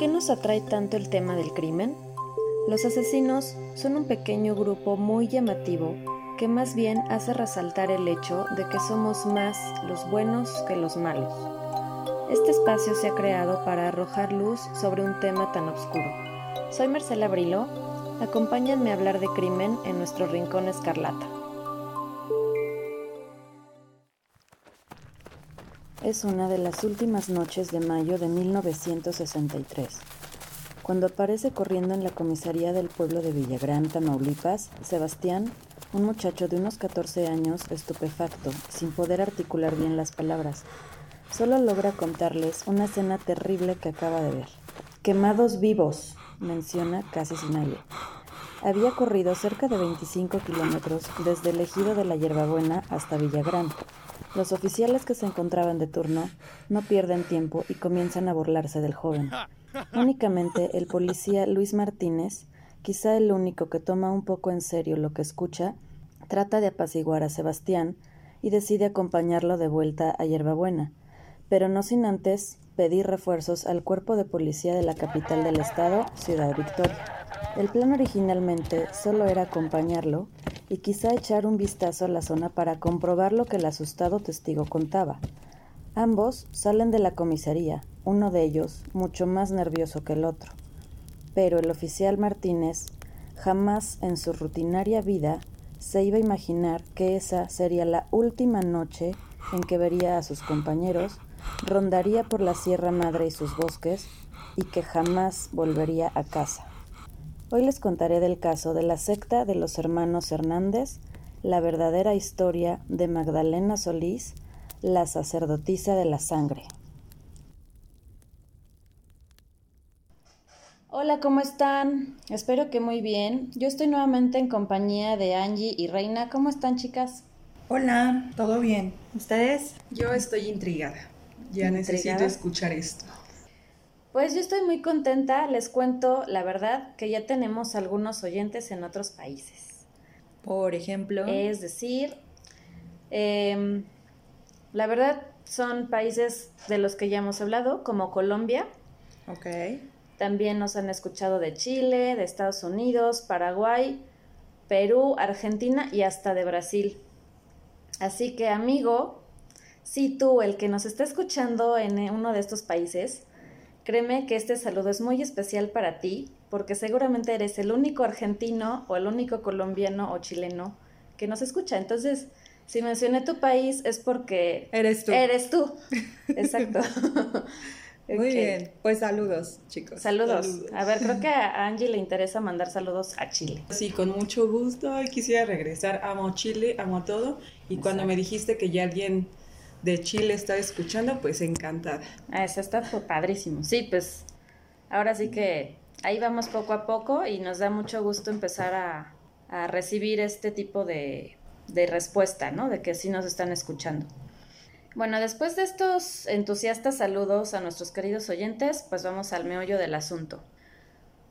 qué nos atrae tanto el tema del crimen? Los asesinos son un pequeño grupo muy llamativo que más bien hace resaltar el hecho de que somos más los buenos que los malos. Este espacio se ha creado para arrojar luz sobre un tema tan oscuro. Soy Marcela Brilo, acompáñenme a hablar de crimen en nuestro rincón escarlata. Es una de las últimas noches de mayo de 1963, cuando aparece corriendo en la comisaría del pueblo de Villagrán, Tamaulipas, Sebastián, un muchacho de unos 14 años, estupefacto, sin poder articular bien las palabras. Solo logra contarles una escena terrible que acaba de ver. Quemados vivos, menciona casi sin aire. Había corrido cerca de 25 kilómetros desde el ejido de la Hierbabuena hasta Villagrán, los oficiales que se encontraban de turno no pierden tiempo y comienzan a burlarse del joven. Únicamente el policía Luis Martínez, quizá el único que toma un poco en serio lo que escucha, trata de apaciguar a Sebastián y decide acompañarlo de vuelta a Hierbabuena, pero no sin antes pedir refuerzos al cuerpo de policía de la capital del estado, Ciudad Victoria. El plan originalmente solo era acompañarlo y quizá echar un vistazo a la zona para comprobar lo que el asustado testigo contaba. Ambos salen de la comisaría, uno de ellos mucho más nervioso que el otro. Pero el oficial Martínez jamás en su rutinaria vida se iba a imaginar que esa sería la última noche en que vería a sus compañeros, rondaría por la Sierra Madre y sus bosques y que jamás volvería a casa. Hoy les contaré del caso de la secta de los hermanos Hernández, la verdadera historia de Magdalena Solís, la sacerdotisa de la sangre. Hola, ¿cómo están? Espero que muy bien. Yo estoy nuevamente en compañía de Angie y Reina. ¿Cómo están, chicas? Hola, ¿todo bien? ¿Ustedes? Yo estoy intrigada. Ya necesito escuchar esto. Pues yo estoy muy contenta, les cuento la verdad que ya tenemos algunos oyentes en otros países. Por ejemplo. Es decir, em, la verdad son países de los que ya hemos hablado, como Colombia. Ok. También nos han escuchado de Chile, de Estados Unidos, Paraguay, Perú, Argentina y hasta de Brasil. Así que amigo, si tú, el que nos está escuchando en uno de estos países, Créeme que este saludo es muy especial para ti, porque seguramente eres el único argentino o el único colombiano o chileno que nos escucha. Entonces, si mencioné tu país es porque eres tú. Eres tú. Exacto. Muy bien, pues saludos, chicos. Saludos. A ver, creo que a Angie le interesa mandar saludos a Chile. Sí, con mucho gusto. Quisiera regresar. Amo Chile, amo todo. Y cuando me dijiste que ya alguien de Chile está escuchando, pues encantada. Ah, eso está padrísimo. Sí, pues ahora sí que ahí vamos poco a poco y nos da mucho gusto empezar a, recibir este tipo de, de, respuesta, ¿no? De que sí nos están escuchando. Bueno, después de estos entusiastas saludos a nuestros queridos oyentes, pues vamos al meollo del asunto.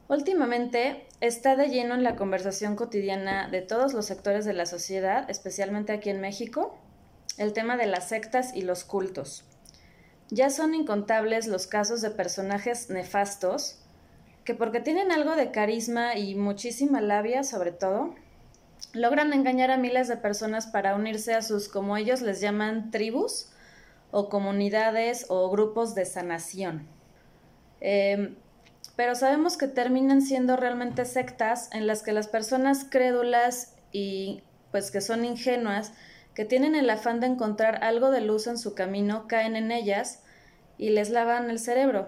Últimamente está de lleno en la conversación cotidiana de todos los sectores de la sociedad, especialmente aquí en México, el tema de las sectas y los cultos. Ya son incontables los casos de personajes nefastos que porque tienen algo de carisma y muchísima labia sobre todo, logran engañar a miles de personas para unirse a sus, como ellos les llaman, tribus o comunidades o grupos de sanación. Em, pero sabemos que terminan siendo realmente sectas en las que las personas crédulas y pues que son ingenuas que tienen el afán de encontrar algo de luz en su camino caen en ellas y les lavan el cerebro.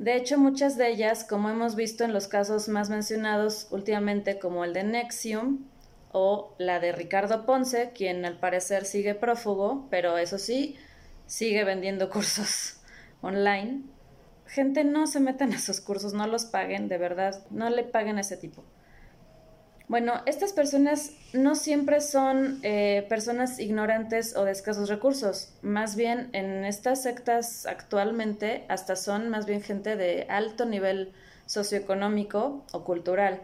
De hecho, muchas de ellas, como hemos visto en los casos más mencionados últimamente, como el de Nexium o la de Ricardo Ponce, quien al parecer sigue prófugo, pero eso sí, sigue vendiendo cursos online. Gente, no se metan a esos cursos, no los paguen, de verdad, no le paguen a ese tipo. Bueno, estas personas no siempre son eh, personas ignorantes o de escasos recursos, más bien en estas sectas actualmente hasta son más bien gente de alto nivel socioeconómico o cultural.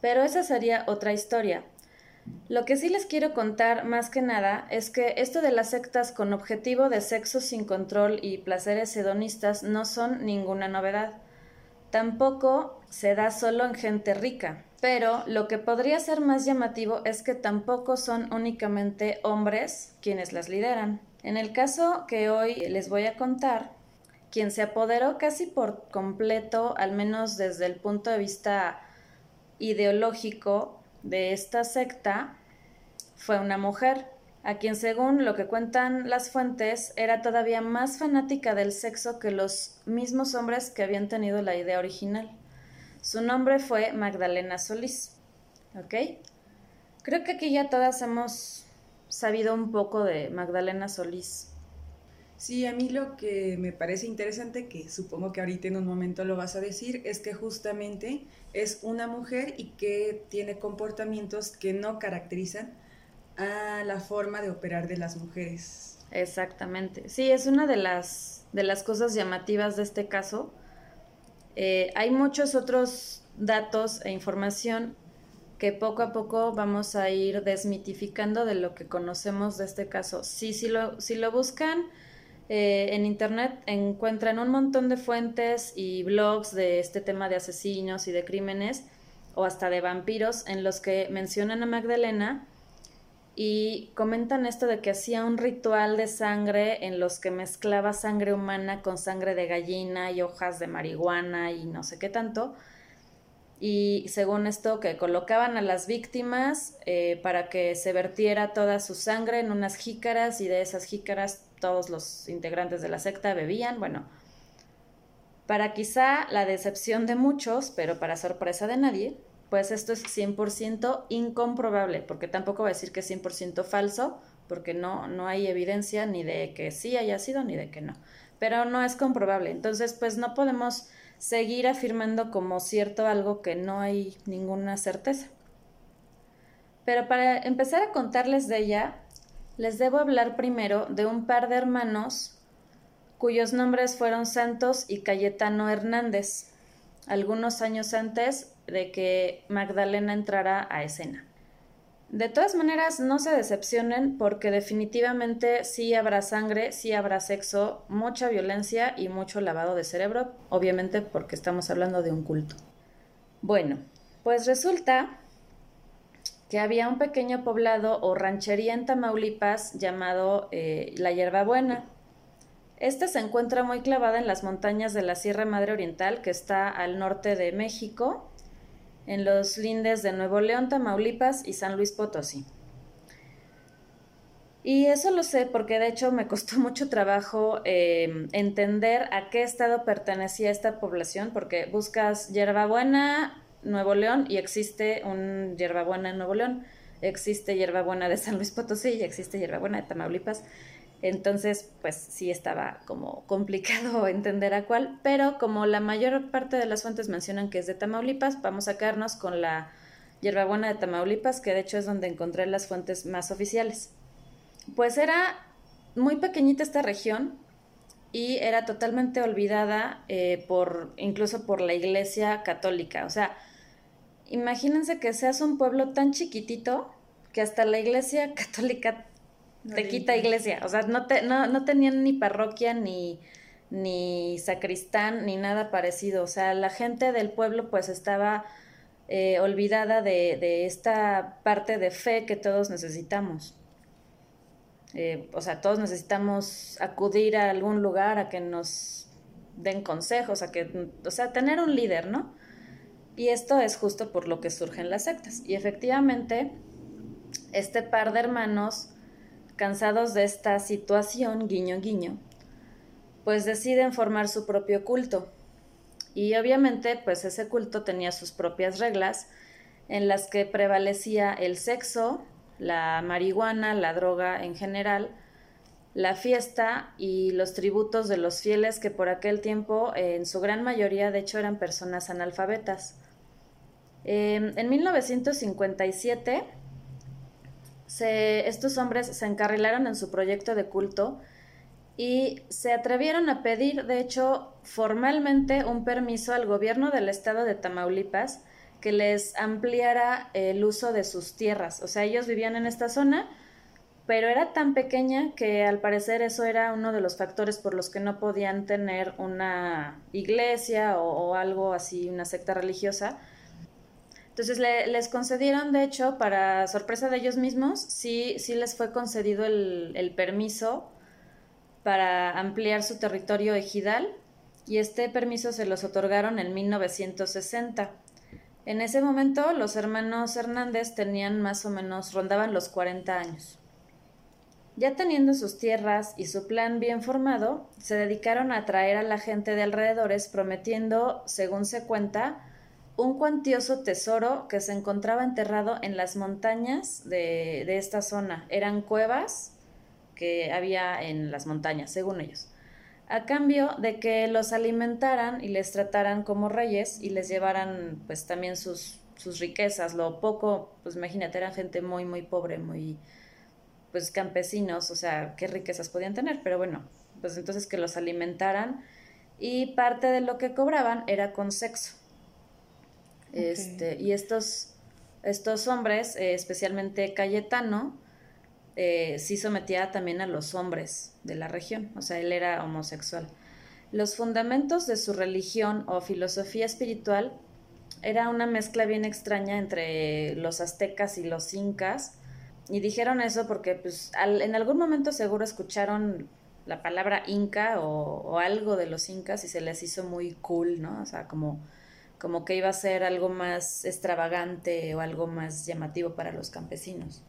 Pero esa sería otra historia. Lo que sí les quiero contar más que nada es que esto de las sectas con objetivo de sexo sin control y placeres hedonistas no son ninguna novedad. Tampoco se da solo en gente rica, pero lo que podría ser más llamativo es que tampoco son únicamente hombres quienes las lideran. En el caso que hoy les voy a contar, quien se apoderó casi por completo, al menos desde el punto de vista ideológico de esta secta, fue una mujer, a quien según lo que cuentan las fuentes era todavía más fanática del sexo que los mismos hombres que habían tenido la idea original. Su nombre fue Magdalena Solís. ¿Ok? Creo que aquí ya todas hemos sabido un poco de Magdalena Solís. Sí, a mí lo que me parece interesante, que supongo que ahorita en un momento lo vas a decir, es que justamente es una mujer y que tiene comportamientos que no caracterizan a la forma de operar de las mujeres. Exactamente. Sí, es una de las, de las cosas llamativas de este caso. Eh, hay muchos otros datos e información que poco a poco vamos a ir desmitificando de lo que conocemos de este caso. Sí, si lo, si lo buscan eh, en internet encuentran un montón de fuentes y blogs de este tema de asesinos y de crímenes o hasta de vampiros en los que mencionan a Magdalena y comentan esto de que hacía un ritual de sangre en los que mezclaba sangre humana con sangre de gallina y hojas de marihuana y no sé qué tanto. Y según esto, que colocaban a las víctimas eh, para que se vertiera toda su sangre en unas jícaras y de esas jícaras todos los integrantes de la secta bebían, bueno, para quizá la decepción de muchos, pero para sorpresa de nadie, pues esto es 100% incomprobable, porque tampoco voy a decir que es 100% falso, porque no, no hay evidencia ni de que sí haya sido ni de que no, pero no es comprobable. Entonces, pues no podemos seguir afirmando como cierto algo que no hay ninguna certeza. Pero para empezar a contarles de ella, les debo hablar primero de un par de hermanos cuyos nombres fueron Santos y Cayetano Hernández, algunos años antes de que Magdalena entrara a escena. De todas maneras, no se decepcionen porque definitivamente sí habrá sangre, sí habrá sexo, mucha violencia y mucho lavado de cerebro, obviamente porque estamos hablando de un culto. Bueno, pues resulta que había un pequeño poblado o ranchería en Tamaulipas llamado eh, La Hierbabuena. Esta se encuentra muy clavada en las montañas de la Sierra Madre Oriental, que está al norte de México, en los lindes de Nuevo León, Tamaulipas y San Luis Potosí. Y eso lo sé porque de hecho me costó mucho trabajo em, entender a qué estado pertenecía esta población, porque buscas hierbabuena Nuevo León y existe un hierbabuena en Nuevo León, existe hierbabuena de San Luis Potosí y existe hierbabuena de Tamaulipas. Entonces, pues sí estaba como complicado entender a cuál, pero como la mayor parte de las fuentes mencionan que es de Tamaulipas, vamos a quedarnos con la hierbabuena de Tamaulipas, que de hecho es donde encontré las fuentes más oficiales. Pues era muy pequeñita esta región y era totalmente olvidada eh, por incluso por la Iglesia Católica. O sea, imagínense que seas un pueblo tan chiquitito que hasta la iglesia católica te quita iglesia. O sea, no, te, no, tenían ni parroquia, ni, ni sacristán, ni nada parecido. O sea, la gente del pueblo pues estaba eh, olvidada de, de, esta parte de fe que todos necesitamos. Eh, o sea, todos necesitamos acudir a algún lugar a que nos den consejos, a que, o sea, tener un líder, ¿no? Y esto es justo por lo que surgen las sectas. Y efectivamente, este par de hermanos, cansados de esta situación, guiño, guiño, pues deciden formar su propio culto. Y obviamente, pues ese culto tenía sus propias reglas en las que prevalecía el sexo, la marihuana, la droga en general, la fiesta y los tributos de los fieles que por aquel tiempo en su gran mayoría de hecho eran personas analfabetas. Em, en 1957, estos hombres se encarrilaron en su proyecto de culto y se atrevieron a pedir, de hecho, formalmente un permiso al gobierno del estado de Tamaulipas que les ampliara el uso de sus tierras. O sea, ellos vivían en esta zona, pero era tan pequeña que al parecer eso era uno de los factores por los que no podían tener una iglesia o, algo así, una secta religiosa. Entonces les concedieron, de hecho, para sorpresa de ellos mismos, sí, sí les fue concedido el, el permiso para ampliar su territorio ejidal y este permiso se los otorgaron en 1960. En ese momento los hermanos Hernández tenían más o menos, rondaban los 40 años. Ya teniendo sus tierras y su plan bien formado, se dedicaron a atraer a la gente de alrededores prometiendo, según se cuenta, un cuantioso tesoro que se encontraba enterrado en las montañas de, de esta zona. Eran cuevas que había en las montañas, según ellos a cambio de que los alimentaran y les trataran como reyes y les llevaran pues también sus, sus riquezas, lo poco, pues imagínate, eran gente muy, muy pobre, muy, pues campesinos, o sea, qué riquezas podían tener, pero bueno, pues entonces que los alimentaran y parte de lo que cobraban era con sexo. Este, y estos, estos hombres, eh, especialmente Cayetano, eh, sí sometía también a los hombres de la región, o sea, él era homosexual. Los fundamentos de su religión o filosofía espiritual era una mezcla bien extraña entre los aztecas y los incas, y dijeron eso porque pues, en algún momento seguro escucharon la palabra inca o, algo de los incas y se les hizo muy cool, ¿no? O sea, como, como que iba a ser algo más extravagante o algo más llamativo para los campesinos.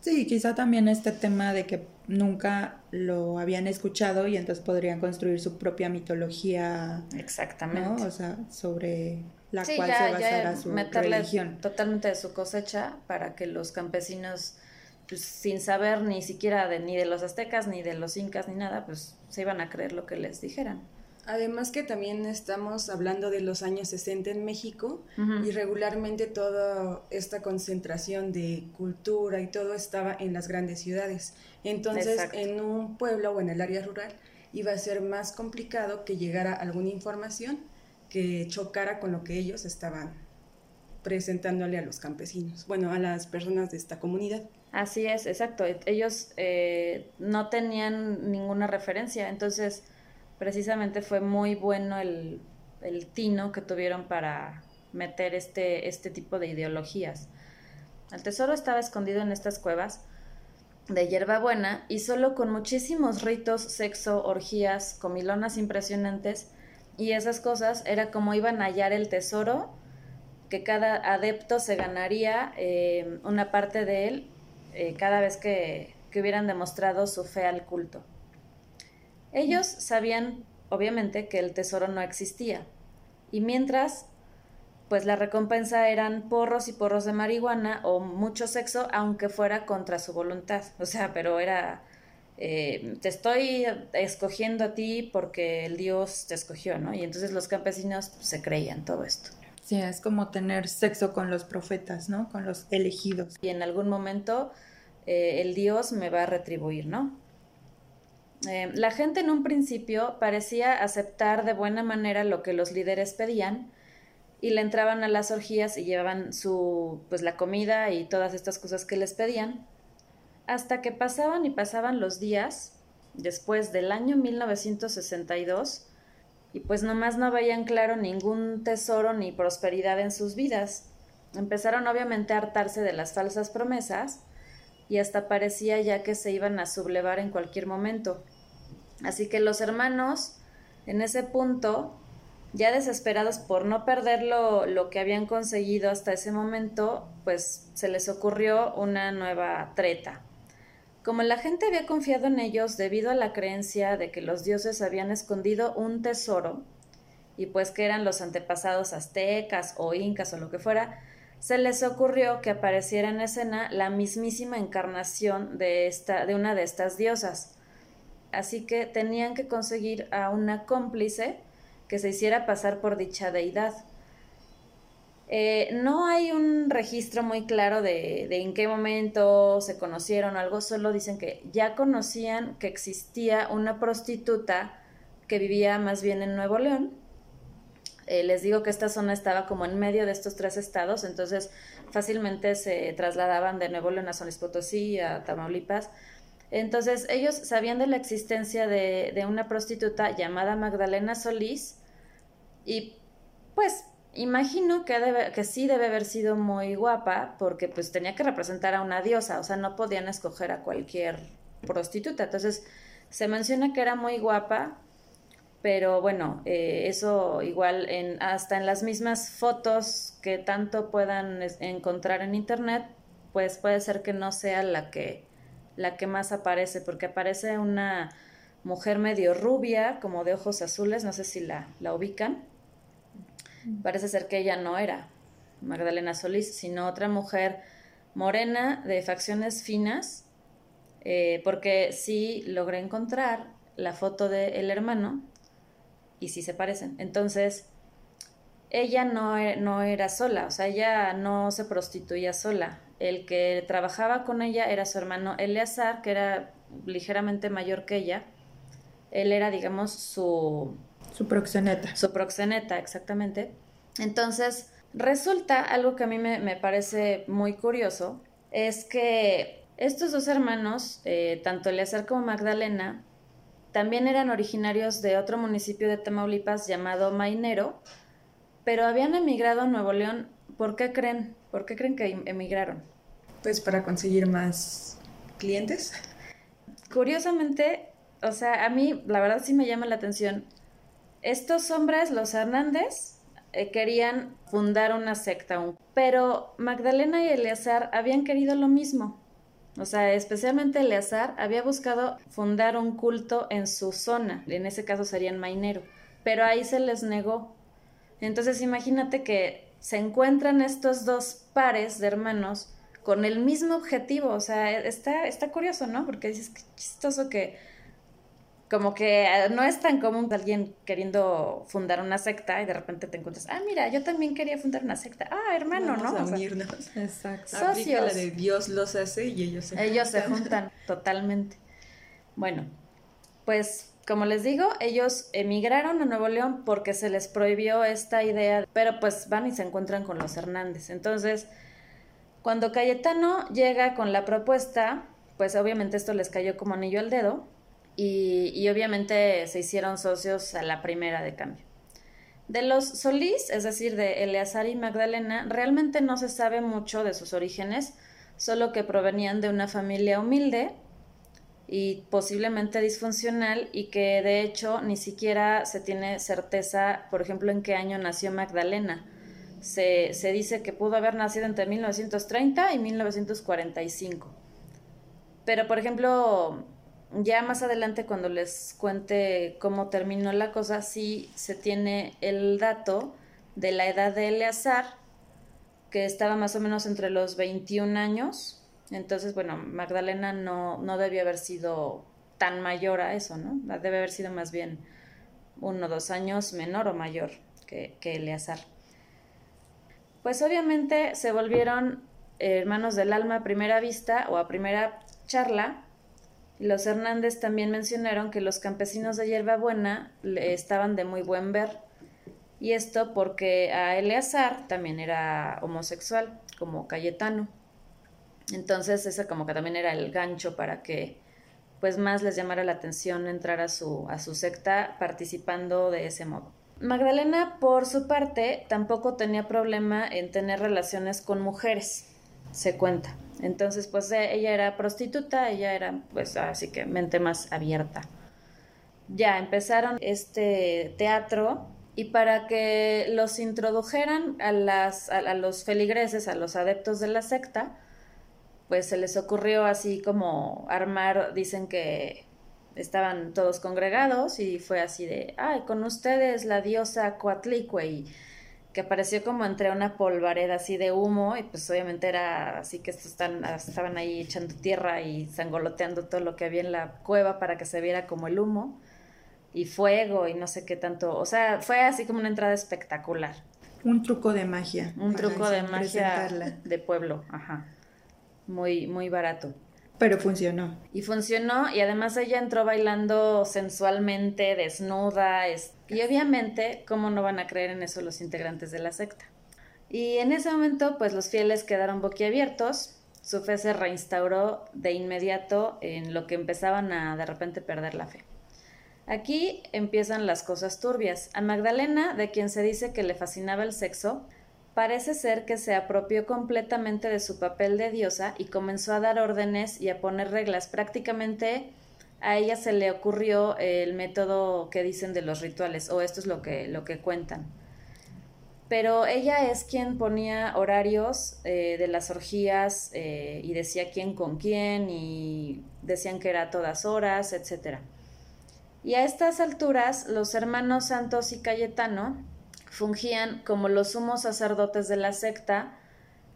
Sí, quizá también este tema de que nunca lo habían escuchado y entonces podrían construir su propia mitología. Exactamente. O sea, sobre la cual se basará su religión. Totalmente de su cosecha para que los campesinos, pues, sin saber ni siquiera de, ni de los aztecas, ni de los incas, ni nada, pues se iban a creer lo que les dijeran. Además que también estamos hablando de los años 60 en México y regularmente toda esta concentración de cultura y todo estaba en las grandes ciudades. Entonces, en un pueblo o en el área rural iba a ser más complicado que llegara alguna información que chocara con lo que ellos estaban presentándole a los campesinos, bueno, a las personas de esta comunidad. Así es, exacto. Ellos eh, no tenían ninguna referencia, entonces precisamente fue muy bueno el, tino que tuvieron para meter este, este tipo de ideologías. El tesoro estaba escondido en estas cuevas de hierbabuena y solo con muchísimos ritos, sexo, orgías, comilonas impresionantes y esas cosas era como iban a hallar el tesoro, que cada adepto se ganaría eh, una parte de él eh, cada vez que hubieran demostrado su fe al culto. Ellos sabían, obviamente, que el tesoro no existía. Y mientras, pues la recompensa eran porros y porros de marihuana o mucho sexo, aunque fuera contra su voluntad. O sea, pero era, eh, te estoy escogiendo a ti porque el Dios te escogió, ¿no? Y entonces los campesinos se creían todo esto. Sí, es como tener sexo con los profetas, ¿no? Con los elegidos. Y en algún momento eh, el Dios me va a retribuir, ¿no? Eh, la gente en un principio parecía aceptar de buena manera lo que los líderes pedían y le entraban a las orgías y llevaban su pues la comida y todas estas cosas que les pedían hasta que pasaban y pasaban los días después del año 1962 y pues nomás no veían claro ningún tesoro ni prosperidad en sus vidas. Empezaron obviamente a hartarse de las falsas promesas y hasta parecía ya que se iban a sublevar en cualquier momento. Así que los hermanos, en ese punto, ya desesperados por no perder lo, lo, que habían conseguido hasta ese momento, pues se les ocurrió una nueva treta. Como la gente había confiado en ellos debido a la creencia de que los dioses habían escondido un tesoro, y pues que eran los antepasados aztecas o incas o lo que fuera, se les ocurrió que apareciera en escena la mismísima encarnación de, esta, de una de estas diosas. Así que tenían que conseguir a una cómplice que se hiciera pasar por dicha deidad. Eh, no hay un registro muy claro de, en qué momento se conocieron o algo, solo dicen que ya conocían que existía una prostituta que vivía más bien en Nuevo León Eh, les digo que esta zona estaba como en medio de estos tres estados, entonces fácilmente se trasladaban de Nuevo León a San Potosí, a Tamaulipas. Entonces ellos sabían de la existencia de, de una prostituta llamada Magdalena Solís y pues imagino que, debe, que sí debe haber sido muy guapa porque pues tenía que representar a una diosa, o sea, no podían escoger a cualquier prostituta. Entonces se menciona que era muy guapa, pero bueno, eh, eso igual en, hasta en las mismas fotos que tanto puedan encontrar en internet, pues puede ser que no sea la que, la que más aparece, porque aparece una mujer medio rubia, como de ojos azules, no sé si la, la ubican. Parece ser que ella no era Magdalena Solís, sino otra mujer morena de facciones finas, eh, porque sí logré encontrar la foto del hermano y sí se parecen. Entonces, ella no, e, no era sola, o sea, ella no se prostituía sola. El que trabajaba con ella era su hermano Eleazar, que era ligeramente mayor que ella. Él era, digamos, su... Su proxeneta. Su proxeneta, exactamente. Entonces, resulta, algo que a mí me, me parece muy curioso, es que estos dos hermanos, eh, tanto Eleazar como Magdalena, también eran originarios de otro municipio de Tamaulipas llamado Mainero, pero habían emigrado a Nuevo León. ¿Por qué creen? ¿Por qué creen que emigraron? Pues para conseguir más clientes. Curiosamente, o sea, a mí la verdad sí me llama la atención. Estos hombres, los Hernández, eh, querían fundar una secta, pero Magdalena y Eleazar habían querido lo mismo. O sea, especialmente Eleazar había buscado fundar un culto en su zona, en ese caso serían Mainero, pero ahí se les negó. Entonces imagínate que se encuentran estos dos pares de hermanos con el mismo objetivo, o sea, está, está curioso, ¿no? Porque dices, qué chistoso que como que ah, no es tan común alguien queriendo fundar una secta y de repente te encuentras, ah, mira, yo también quería fundar una secta. Ah, hermano, Vamos ¿no? A unirnos. Exacto. Socios. la de Dios los hace y ellos se Ellos se juntan totalmente. Bueno, pues como les digo, ellos emigraron a Nuevo León porque se les prohibió esta idea, pero pues van y se encuentran con los Hernández. Entonces, cuando Cayetano llega con la propuesta, pues obviamente esto les cayó como anillo al dedo y, obviamente se hicieron socios a la primera de cambio. De los Solís, es decir, de Eleazar y Magdalena, realmente no se sabe mucho de sus orígenes, solo que provenían de una familia humilde y posiblemente disfuncional y que de hecho ni siquiera se tiene certeza, por ejemplo, en qué año nació Magdalena. Se, se dice que pudo haber nacido entre 1930 y 1945. Pero, por ejemplo, ya más adelante cuando les cuente cómo terminó la cosa, sí se tiene el dato de la edad de Eleazar, que estaba más o menos entre los 21 años. Entonces, bueno, Magdalena no, no debió haber sido tan mayor a eso, ¿no? Debe haber sido más bien uno o dos años menor o mayor que, que Eleazar. Pues obviamente se volvieron hermanos del alma a primera vista o a primera charla, los Hernández también mencionaron que los campesinos de Hierbabuena estaban de muy buen ver. Y esto porque a Eleazar también era homosexual, como Cayetano. Entonces ese como que también era el gancho para que pues más les llamara la atención entrar a su, a su secta participando de ese modo. Magdalena, por su parte, tampoco tenía problema en tener relaciones con mujeres, se cuenta. Entonces, pues e, ella era prostituta, ella era, pues así que mente más abierta. Ya empezaron este teatro y para que los introdujeran a, las, a, los feligreses, a los adeptos de la secta, pues se les ocurrió así como armar, dicen que estaban todos congregados y fue así de, ay, con ustedes la diosa Coatlicue que apareció como entre una polvareda así de humo y pues obviamente era así que estos están, estaban ahí echando tierra y sangoloteando todo lo que había en la cueva para que se viera como el humo y fuego y no sé qué tanto, o sea, fue así como una entrada espectacular. Un truco de magia. Un truco de magia de pueblo, ajá. Muy, muy barato. Pero funcionó. Y funcionó y además ella entró bailando sensualmente, desnuda. Y obviamente, ¿cómo no van a creer en eso los integrantes de la secta? Y en ese momento, pues los fieles quedaron boquiabiertos. Su fe se reinstauró de inmediato en lo que empezaban a de repente perder la fe. Aquí empiezan las cosas turbias. A Magdalena, de quien se dice que le fascinaba el sexo, Parece ser que se apropió completamente de su papel de diosa y comenzó a dar órdenes y a poner reglas. Prácticamente a ella se le ocurrió el método que dicen de los rituales, o esto es lo que, lo que cuentan. Pero ella es quien ponía horarios eh, de las orgías eh, y decía quién con quién y decían que era a todas horas, etc. Y a estas alturas los hermanos Santos y Cayetano fungían como los sumos sacerdotes de la secta.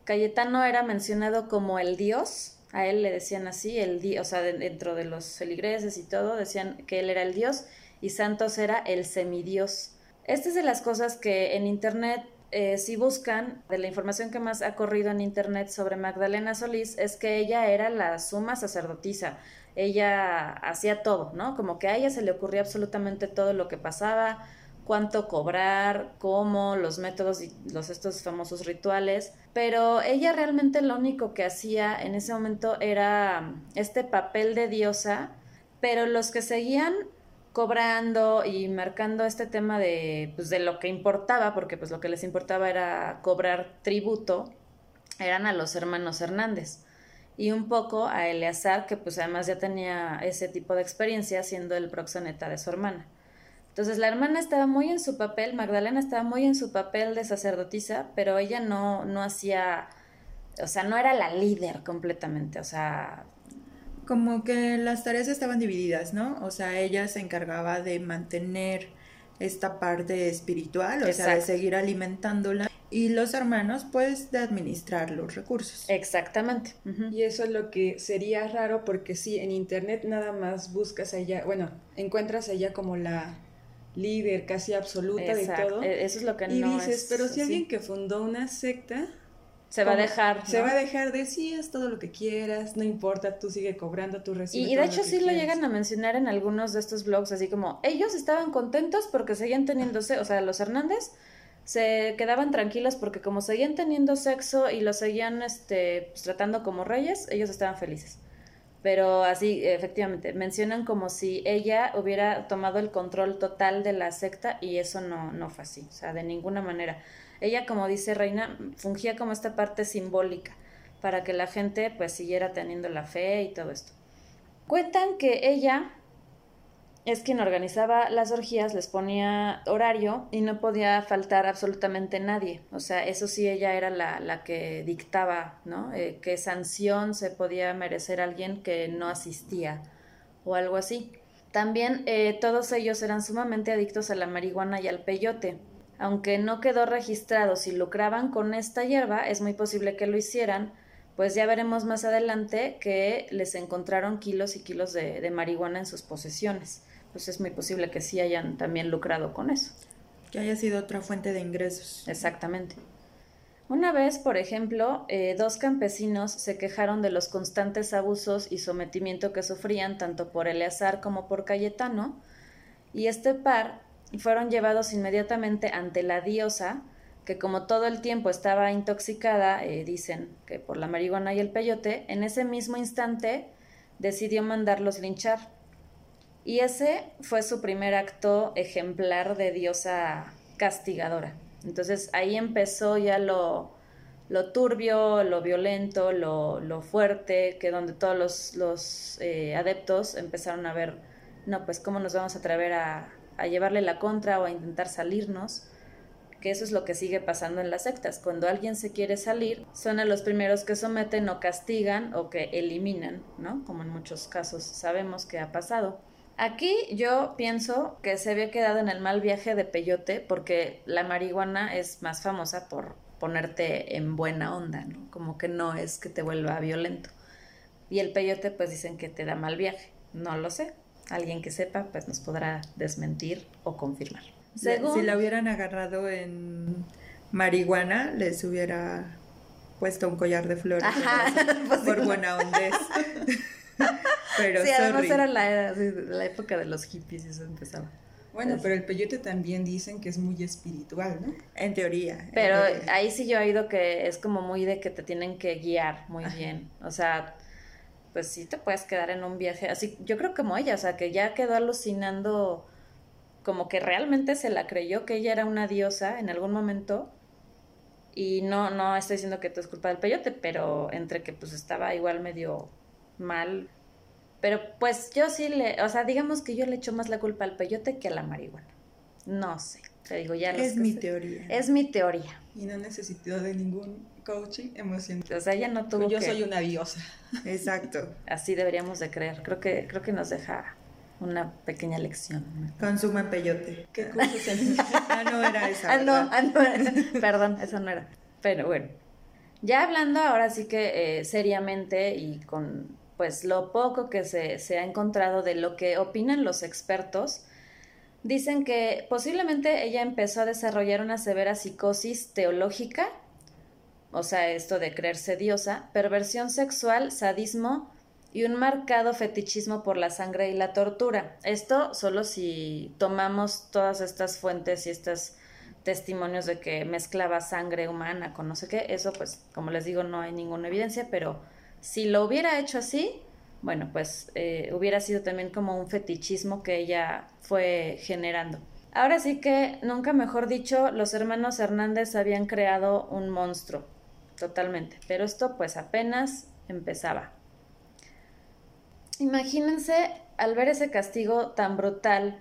Cayetano era mencionado como el dios, a él le decían así, el dios, o sea, dentro de los feligreses y todo, decían que él era el dios y Santos era el semidios. Esta es de las cosas que en internet, eh, si buscan, de la información que más ha corrido en internet sobre Magdalena Solís, es que ella era la suma sacerdotisa. Ella hacía todo, ¿no? Como que a ella se le ocurría absolutamente todo lo que pasaba, cuánto cobrar, cómo, los métodos y los estos famosos rituales, pero ella realmente lo único que hacía en ese momento era este papel de diosa, pero los que seguían cobrando y marcando este tema de, pues, de lo que importaba, porque pues lo que les importaba era cobrar tributo, eran a los hermanos Hernández y un poco a Eleazar, que pues además ya tenía ese tipo de experiencia siendo el proxeneta de su hermana. Entonces la hermana estaba muy en su papel, Magdalena estaba muy en su papel de sacerdotisa, pero ella no, no hacía, o sea, no era la líder completamente, o sea... Como que las tareas estaban divididas, ¿no? O sea, ella se encargaba de mantener esta parte espiritual, o sea, de seguir alimentándola y los hermanos pues de administrar los recursos. Exactamente. Y eso es lo que sería raro porque si en internet nada más buscas a ella, bueno, encuentras a ella como la líder casi absoluta de todo. E-, eso es lo que y dices, pero si alguien que fundó una secta se va a dejar. Se va a dejar de sí, todo lo que quieras, no importa, tú sigue cobrando, tu recibes. Y, de hecho sí lo llegan a mencionar en algunos de estos blogs, así como ellos estaban contentos porque seguían teniéndose, o sea, los Hernández se quedaban tranquilos porque como seguían teniendo sexo y lo seguían este, pues, tratando como reyes, ellos estaban felices pero así, efectivamente, mencionan como si ella hubiera tomado el control total de la secta y eso no, no fue así, o sea, de ninguna manera. Ella, como dice Reina, fungía como esta parte simbólica para que la gente pues siguiera teniendo la fe y todo esto. Cuentan que ella es quien organizaba las orgías, les ponía horario y no podía faltar absolutamente nadie. O sea, eso sí, ella era la, la que dictaba, ¿no? Eh, qué sanción se podía merecer alguien que no asistía o algo así. También eh, todos ellos eran sumamente adictos a la marihuana y al peyote. Aunque no quedó registrado si lucraban con esta hierba, es muy posible que lo hicieran, pues ya veremos más adelante que les encontraron kilos y kilos de marihuana en sus posesiones pues es muy posible que sí hayan también lucrado con eso. Que haya sido otra fuente de ingresos. Exactamente. Una vez, por ejemplo, eh, dos campesinos se quejaron de los constantes abusos y sometimiento que sufrían tanto por Eleazar como por Cayetano, y este par fueron llevados inmediatamente ante la diosa, que como todo el tiempo estaba intoxicada, eh, dicen que por la marihuana y el peyote, en ese mismo instante decidió mandarlos linchar. Y ese fue su primer acto ejemplar de diosa castigadora. Entonces ahí empezó ya lo, lo turbio, lo violento, lo, lo, fuerte, que donde todos los, los eh, adeptos empezaron a ver, no, pues cómo nos vamos a atrever a, a llevarle la contra o a intentar salirnos que eso es lo que sigue pasando en las sectas. Cuando alguien se quiere salir, son a los primeros que someten o castigan o que eliminan, ¿no? Como en muchos casos sabemos que ha pasado. Aquí yo pienso que se había quedado en el mal viaje de peyote porque la marihuana es más famosa por ponerte en buena onda, ¿no? Como que no es que te vuelva violento. Y el peyote pues dicen que te da mal viaje. No lo sé. Alguien que sepa pues nos podrá desmentir o confirmar. Si la hubieran agarrado en marihuana les hubiera puesto un collar de flores pues por buena onda. pero sí, además era la, la época de los hippies y eso empezaba. Bueno, pero el peyote también dicen que es muy espiritual, ¿no? En teoría. Pero ahí sí yo he oído que es como muy de que te tienen que guiar muy bien. O sea, pues sí te puedes quedar en un viaje así. Yo creo como ella, o sea, que ya quedó alucinando, como que realmente se la creyó que ella era una diosa en algún momento. Y no, no estoy diciendo que esto es culpa del peyote, pero entre que pues estaba igual medio mal pero pues yo sí le, o sea, digamos que yo le echo más la culpa al peyote que a la marihuana. No sé, te digo ya. Es mi teoría. Es mi teoría. Y no necesito de ningún coaching emocional. O sea, ella no tuvo Yo soy una diosa. Exacto. Así deberíamos de creer. Creo que, creo que nos deja una pequeña lección. Consume peyote. ¿Qué ah, no era esa. Ah, no, ah, no, perdón, eso no era. Pero bueno. Ya hablando ahora sí que eh, seriamente y con pues lo poco que se, ha encontrado de lo que opinan los expertos, dicen que posiblemente ella empezó a desarrollar una severa psicosis teológica, o sea, esto de creerse diosa, perversión sexual, sadismo y un marcado fetichismo por la sangre y la tortura. Esto solo si tomamos todas estas fuentes y estos testimonios de que mezclaba sangre humana con no sé qué, eso pues como les digo no hay ninguna evidencia, pero si lo hubiera hecho así, bueno, pues eh, hubiera sido también como un fetichismo que ella fue generando. Ahora sí que, nunca mejor dicho, los hermanos Hernández habían creado un monstruo, totalmente, pero esto pues apenas empezaba. Imagínense al ver ese castigo tan brutal,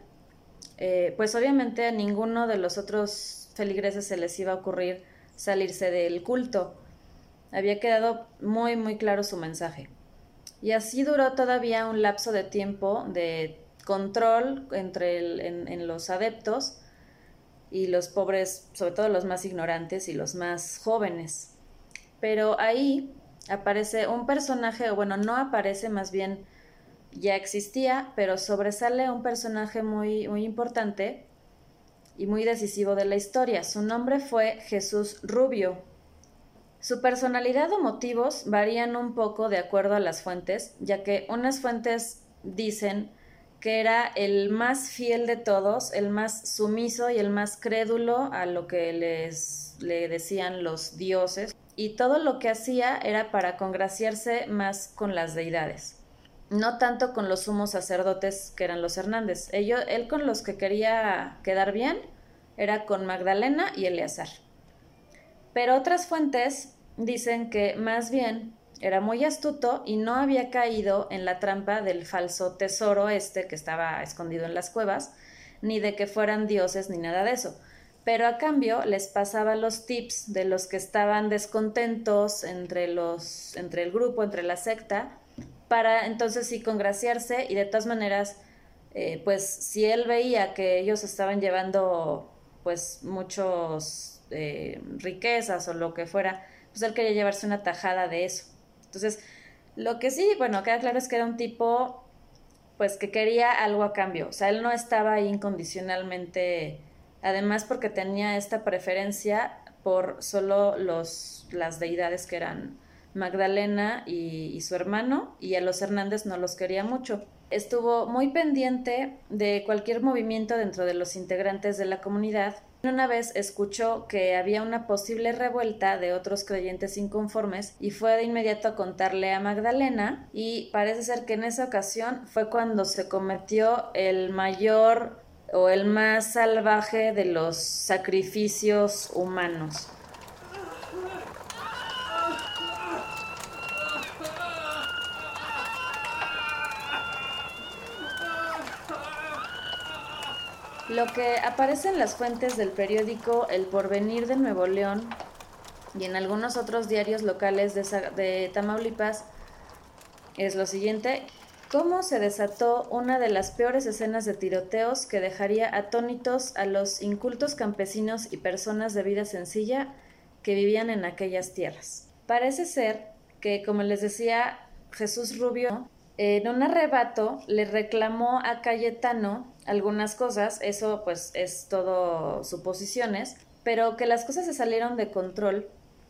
eh, pues obviamente a ninguno de los otros feligreses se les iba a ocurrir salirse del culto había quedado muy, muy claro su mensaje. Y así duró todavía un lapso de tiempo de control entre en, los adeptos y los pobres, sobre todo los más ignorantes y los más jóvenes. Pero ahí aparece un personaje, bueno, no aparece, más bien ya existía, pero sobresale un personaje muy, muy importante y muy decisivo de la historia. Su nombre fue Jesús Rubio, su personalidad o motivos varían un poco de acuerdo a las fuentes, ya que unas fuentes dicen que era el más fiel de todos, el más sumiso y el más crédulo a lo que les le decían los dioses, y todo lo que hacía era para congraciarse más con las deidades, no tanto con los sumos sacerdotes que eran los Hernández. él con los que quería quedar bien era con Magdalena y Eleazar. Pero otras fuentes dicen que más bien era muy astuto y no había caído en la trampa del falso tesoro este que estaba escondido en las cuevas, ni de que fueran dioses ni nada de eso. Pero a cambio les pasaba los tips de los que estaban descontentos entre los entre el grupo, entre la secta, para entonces sí congraciarse y de todas maneras eh, pues si él veía que ellos estaban llevando pues muchos eh, riquezas o lo que fuera pues él quería llevarse una tajada de eso. Entonces, lo que sí, bueno, queda claro es que era un tipo, pues que quería algo a cambio. O sea, él no estaba ahí incondicionalmente, además porque tenía esta preferencia por solo los, las deidades que eran Magdalena y, y su hermano, y a los Hernández no los quería mucho estuvo muy pendiente de cualquier movimiento dentro de los integrantes de la comunidad una vez escuchó que había una posible revuelta de otros creyentes inconformes y fue de inmediato a contarle a Magdalena y parece ser que en esa ocasión fue cuando se cometió el mayor o el más salvaje de los sacrificios humanos. Lo que aparece en las fuentes del periódico El Porvenir de Nuevo León y en algunos otros diarios locales de, Tamaulipas es lo siguiente. ¿Cómo se desató una de las peores escenas de tiroteos que dejaría atónitos a los incultos campesinos y personas de vida sencilla que vivían en aquellas tierras? Parece ser que, como les decía, Jesús Rubio en un arrebato le reclamó a Cayetano algunas cosas, eso pues es todo suposiciones, pero que las cosas se salieron de control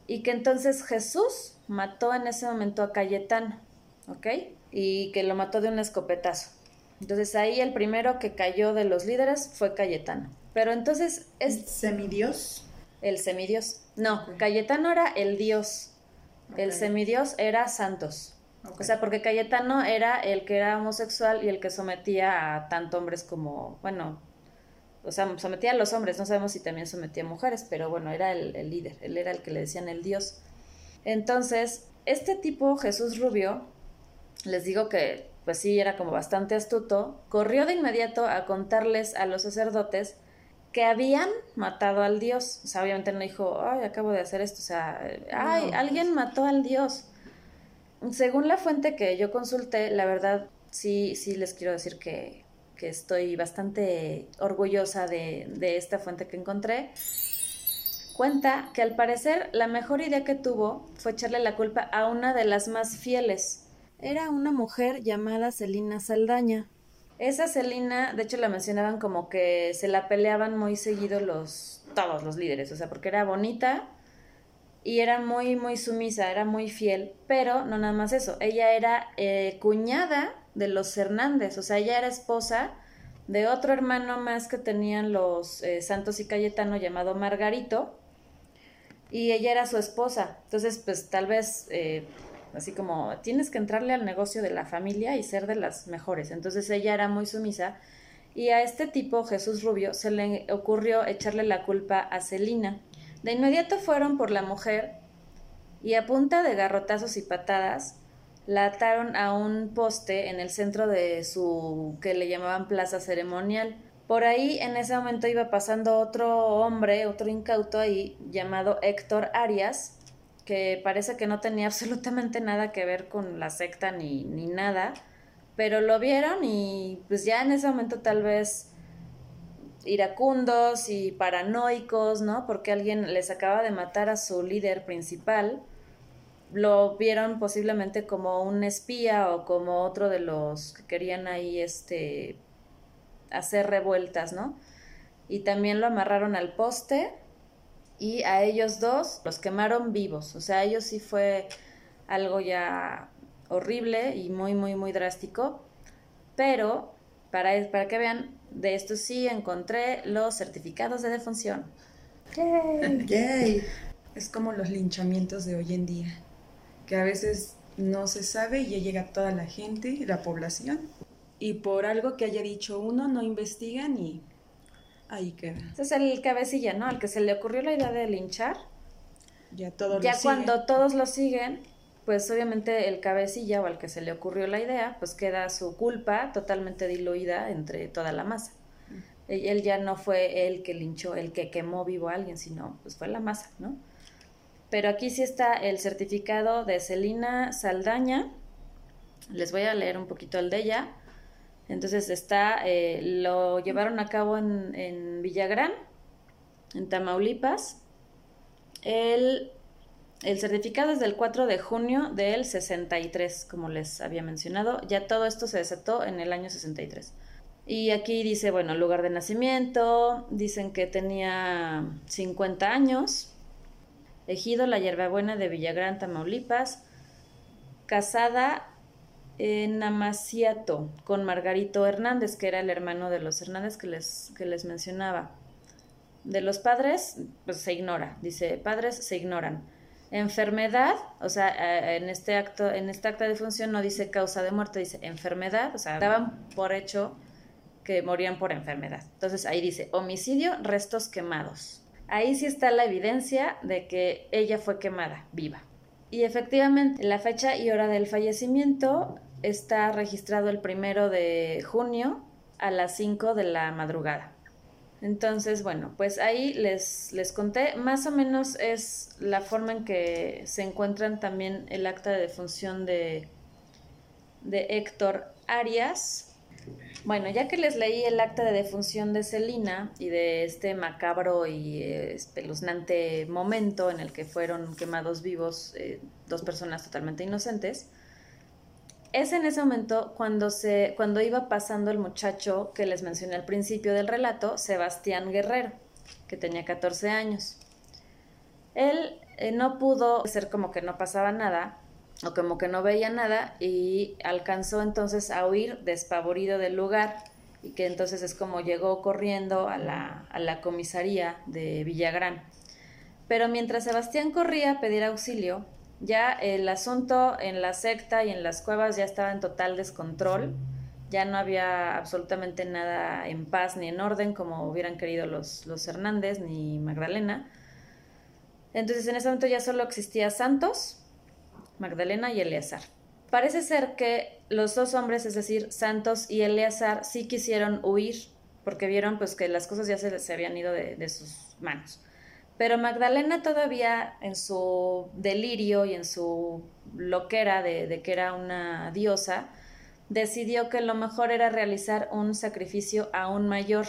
y que entonces Jesús mató en ese momento a Cayetano, ¿ok? Y que lo mató de un escopetazo. Entonces ahí el primero que cayó de los líderes fue Cayetano. Pero entonces es... ¿Semidios? El semidios. No, Cayetano era el dios. El semidios era Santos. O sea, porque Cayetano era el que era homosexual y el que sometía a tanto hombres como, bueno, o sea, sometía a los hombres, no sabemos si también sometía a mujeres, pero bueno, era el, el líder, él era el que le decían el dios. Entonces, este tipo, Jesús Rubio, les digo que pues sí, era como bastante astuto, corrió de inmediato a contarles a los sacerdotes que habían matado al dios. O sea, obviamente no dijo, ay, acabo de hacer esto. O sea, ay, alguien mató al dios. Según la fuente que yo consulté, la verdad, sí, sí les quiero decir que, que estoy bastante orgullosa de, de esta fuente que encontré. Cuenta que al parecer la mejor idea que tuvo fue echarle la culpa a una de las más fieles era una mujer llamada Celina Saldaña. Esa Celina, de hecho la mencionaban como que se la peleaban muy seguido los todos los líderes, o sea, porque era bonita y era muy muy sumisa, era muy fiel, pero no nada más eso, ella era eh, cuñada de los Hernández, o sea, ella era esposa de otro hermano más que tenían los eh, Santos y Cayetano llamado Margarito, y ella era su esposa. Entonces, pues tal vez eh, así como tienes que entrarle al negocio de la familia y ser de las mejores. Entonces ella era muy sumisa y a este tipo, Jesús Rubio, se le ocurrió echarle la culpa a Celina. De inmediato fueron por la mujer y a punta de garrotazos y patadas la ataron a un poste en el centro de su que le llamaban plaza ceremonial. Por ahí en ese momento iba pasando otro hombre, otro incauto ahí, llamado Héctor Arias, que parece que no tenía absolutamente nada que ver con la secta ni, ni nada, pero lo vieron y pues ya en ese momento tal vez iracundos y paranoicos, ¿no? Porque alguien les acaba de matar a su líder principal, lo vieron posiblemente como un espía o como otro de los que querían ahí este hacer revueltas, ¿no? Y también lo amarraron al poste y a ellos dos los quemaron vivos. O sea, ellos sí fue algo ya horrible y muy, muy, muy drástico. Pero para, para que vean, de esto sí encontré los certificados de defunción. ¡Yay! Es como los linchamientos de hoy en día, que a veces no se sabe y ya llega toda la gente, la población, y por algo que haya dicho uno no investigan y Ahí queda. Ese es el cabecilla, ¿no? Al que se le ocurrió la idea de linchar. Ya todos Ya cuando todos lo siguen, pues obviamente el cabecilla o al que se le ocurrió la idea, pues queda su culpa totalmente diluida entre toda la masa. Él ya no fue el que linchó, el que quemó vivo a alguien, sino pues fue la masa, ¿no? Pero aquí sí está el certificado de Celina Saldaña. Les voy a leer un poquito el de ella. Entonces está, eh, lo llevaron a cabo en, en, Villagrán, en Tamaulipas. El, el certificado es del 4 de junio del 63, como les había mencionado. Ya todo esto se desató en el año 63. Y aquí dice, bueno, lugar de nacimiento, dicen que tenía 50 años, ejido La Hierbabuena de Villagrán, Tamaulipas, casada en Amaciato con Margarito Hernández, que era el hermano de los Hernández que les, que les mencionaba. De los padres, pues se ignora, dice, padres se ignoran. Enfermedad, o sea, en este acto, en este acta de función no dice causa de muerte, dice enfermedad, o sea, daban por hecho que morían por enfermedad. Entonces ahí dice homicidio, restos quemados. Ahí sí está la evidencia de que ella fue quemada, viva. Y efectivamente, la fecha y hora del fallecimiento está registrado el primero de junio a las 5 de la madrugada. Entonces, bueno, pues ahí les, les conté, más o menos es la forma en que se encuentran también el acta de defunción de, de Héctor Arias, bueno, ya que les leí el acta de defunción de Celina y de este macabro y espeluznante momento en el que fueron quemados vivos eh, dos personas totalmente inocentes, es en ese momento cuando, se, cuando iba pasando el muchacho que les mencioné al principio del relato, Sebastián Guerrero, que tenía 14 años. Él eh, no pudo ser como que no pasaba nada o como que no veía nada y alcanzó entonces a huir despavorido del lugar y que entonces es como llegó corriendo a la, a la comisaría de Villagrán. Pero mientras Sebastián corría a pedir auxilio, ya el asunto en la secta y en las cuevas ya estaba en total descontrol, ya no había absolutamente nada en paz ni en orden como hubieran querido los, los Hernández ni Magdalena. Entonces en ese momento ya solo existía Santos, Magdalena y Eleazar. Parece ser que los dos hombres, es decir, Santos y Eleazar, sí quisieron huir porque vieron pues que las cosas ya se, se habían ido de, de sus manos. Pero Magdalena todavía en su delirio y en su loquera de, que era una diosa, decidió que lo mejor era realizar un sacrificio aún mayor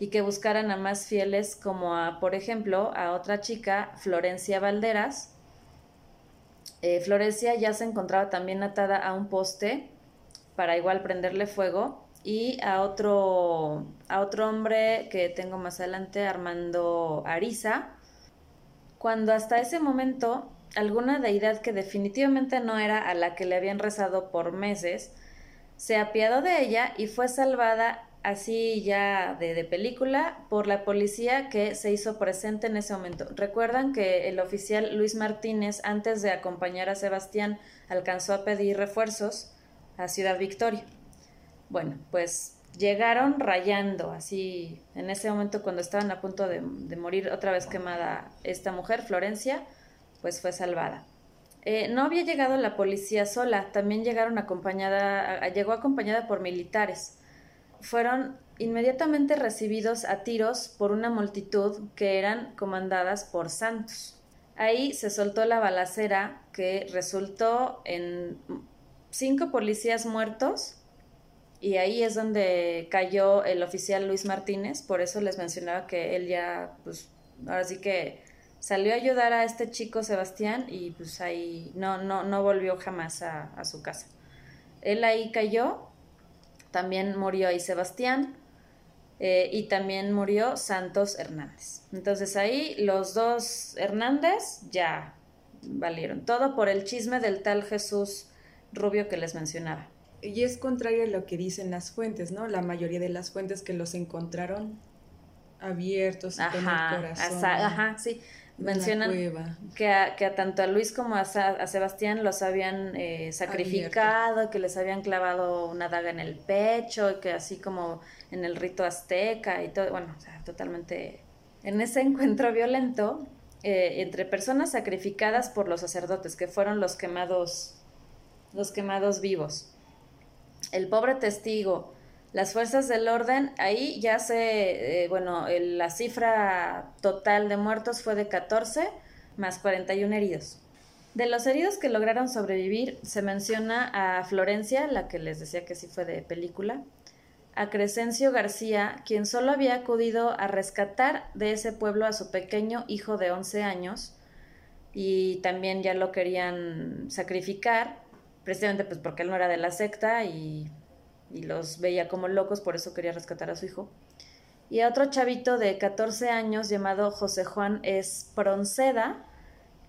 y que buscaran a más fieles como a, por ejemplo, a otra chica, Florencia Valderas. Eh, Florencia ya se encontraba también atada a un poste para igual prenderle fuego y a otro, a otro hombre que tengo más adelante, Armando Ariza, cuando hasta ese momento alguna deidad que definitivamente no era a la que le habían rezado por meses, se apiadó de ella y fue salvada así ya de, de, película por la policía que se hizo presente en ese momento. Recuerdan que el oficial Luis Martínez, antes de acompañar a Sebastián, alcanzó a pedir refuerzos a Ciudad Victoria. Bueno, pues llegaron rayando, así en ese momento cuando estaban a punto de, morir otra vez quemada esta mujer, Florencia, pues fue salvada. Eh, no había llegado la policía sola, también llegaron acompañada, llegó acompañada por militares. Fueron inmediatamente recibidos a tiros por una multitud que eran comandadas por Santos. Ahí se soltó la balacera que resultó en cinco policías muertos y ahí es donde cayó el oficial Luis Martínez, por eso les mencionaba que él ya, pues, ahora sí que salió a ayudar a este chico Sebastián y pues ahí no, no, no volvió jamás a, su casa. Él ahí cayó, también murió ahí Sebastián eh, y también murió Santos Hernández. Entonces ahí los dos Hernández ya valieron, todo por el chisme del tal Jesús Rubio que les mencionaba. Y es contrario a lo que dicen las fuentes, ¿no? La mayoría de las fuentes que los encontraron abiertos ajá, con el corazón. Ajá, sí. Mencionan que a, que a, tanto a Luis como a, a Sebastián los habían eh, sacrificado, Abierto. que les habían clavado una daga en el pecho, y que así como en el rito azteca y todo, bueno, o sea, totalmente... En ese encuentro violento, eh, entre personas sacrificadas por los sacerdotes, que fueron los quemados, los quemados vivos, el pobre testigo, las fuerzas del orden, ahí ya se, eh, bueno, la cifra total de muertos fue de 14 más 41 heridos. De los heridos que lograron sobrevivir, se menciona a Florencia, la que les decía que sí fue de película, a Crescencio García, quien solo había acudido a rescatar de ese pueblo a su pequeño hijo de 11 años, y también ya lo querían sacrificar, precisamente pues porque él no era de la secta y, y, los veía como locos, por eso quería rescatar a su hijo. Y a otro chavito de 14 años llamado José Juan Espronceda,